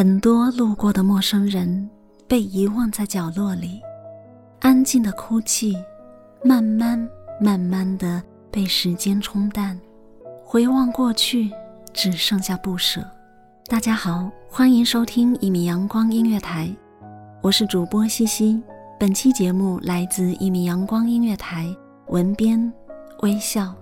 很多路过的陌生人被遗忘在角落里，安静的哭泣，慢慢慢慢的被时间冲淡。回望过去，只剩下不舍。大家好，欢迎收听一米阳光音乐台，我是主播西西。本期节目来自一米阳光音乐台，文编微笑。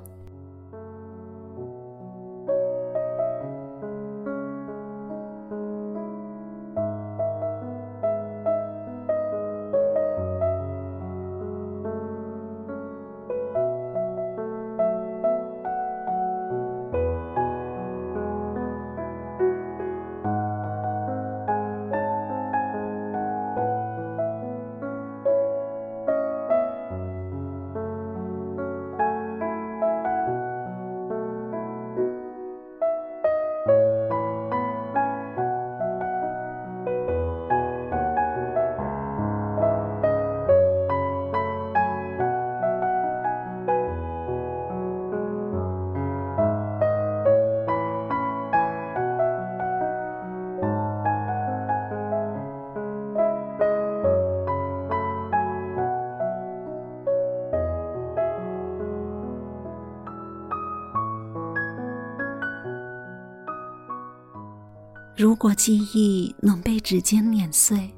如果记忆能被指尖碾碎，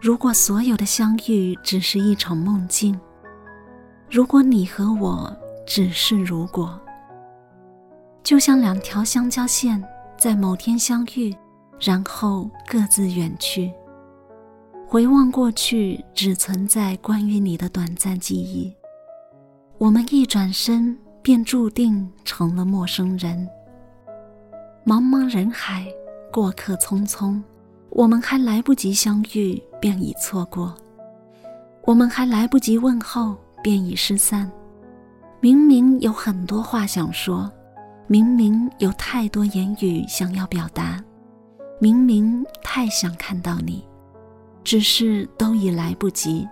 如果所有的相遇只是一场梦境，如果你和我只是如果，就像两条相交线在某天相遇，然后各自远去。回望过去，只存在关于你的短暂记忆。我们一转身，便注定成了陌生人。茫茫人海。过客匆匆，我们还来不及相遇，便已错过；我们还来不及问候，便已失散。明明有很多话想说，明明有太多言语想要表达，明明太想看到你，只是都已来不及。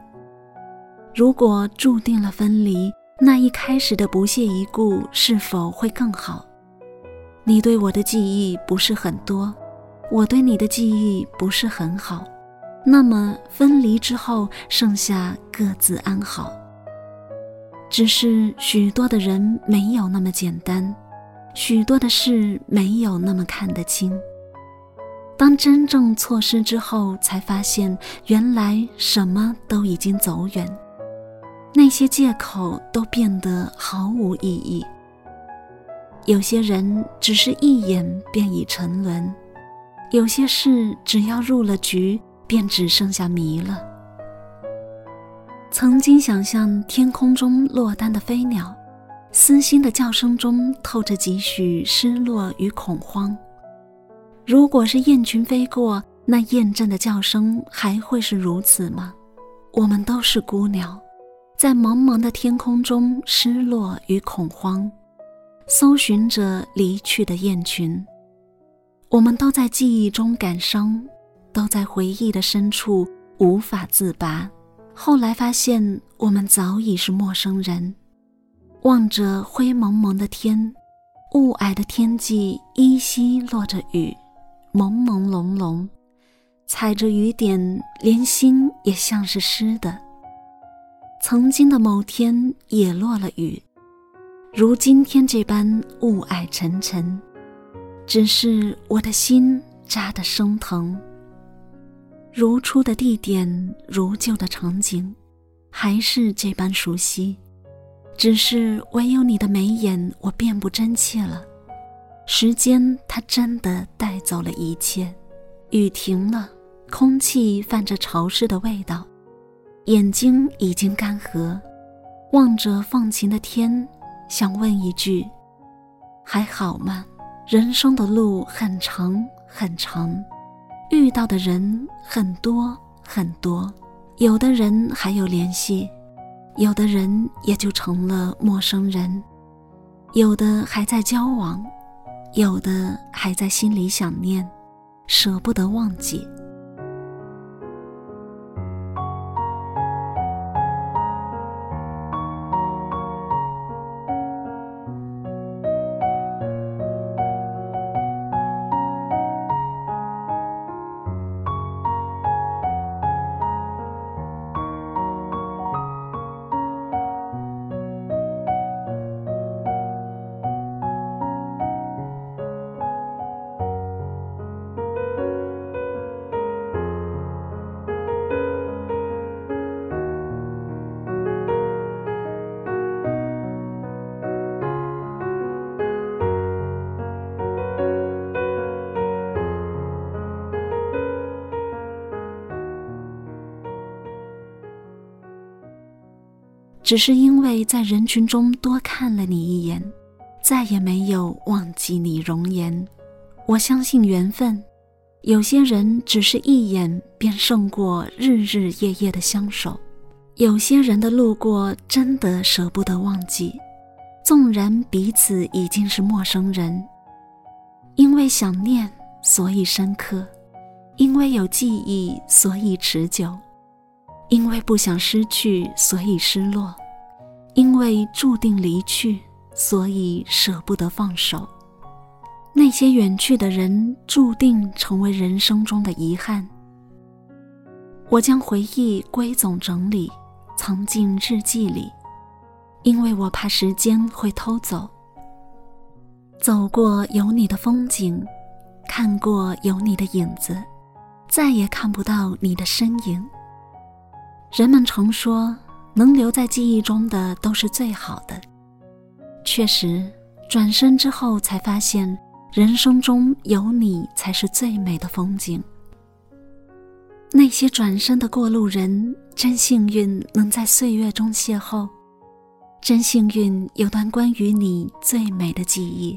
如果注定了分离，那一开始的不屑一顾是否会更好？你对我的记忆不是很多。我对你的记忆不是很好，那么分离之后，剩下各自安好。只是许多的人没有那么简单，许多的事没有那么看得清。当真正错失之后，才发现原来什么都已经走远，那些借口都变得毫无意义。有些人只是一眼便已沉沦。有些事，只要入了局，便只剩下迷了。曾经想象天空中落单的飞鸟，撕心的叫声中透着几许失落与恐慌。如果是雁群飞过，那雁阵的叫声还会是如此吗？我们都是孤鸟，在茫茫的天空中失落与恐慌，搜寻着离去的雁群。我们都在记忆中感伤，都在回忆的深处无法自拔。后来发现，我们早已是陌生人。望着灰蒙蒙的天，雾霭的天际依稀落着雨，朦朦胧胧，踩着雨点，连心也像是湿的。曾经的某天也落了雨，如今天这般雾霭沉沉，只是我的心扎得生疼。如初的地点，如旧的场景，还是这般熟悉，只是唯有你的眉眼，我便不真切了。时间，它真的带走了一切。雨停了，空气泛着潮湿的味道。眼睛已经干涸，望着放晴的天，想问一句：还好吗？人生的路很长很长，遇到的人很多很多，有的人还有联系，有的人也就成了陌生人，有的还在交往，有的还在心里想念，舍不得忘记。只是因为在人群中多看了你一眼，再也没有忘记你容颜。我相信缘分，有些人只是一眼便胜过日日夜夜的相守，有些人的路过真的舍不得忘记，纵然彼此已经是陌生人。因为想念，所以深刻；因为有记忆，所以持久。因为不想失去，所以失落；因为注定离去，所以舍不得放手。那些远去的人，注定成为人生中的遗憾。我将回忆归总整理，藏进日记里，因为我怕时间会偷走。走过有你的风景，看过有你的影子，再也看不到你的身影。人们常说，能留在记忆中的都是最好的。确实，转身之后才发现，人生中有你才是最美的风景。那些转身的过路人，真幸运能在岁月中邂逅，真幸运有段关于你最美的记忆。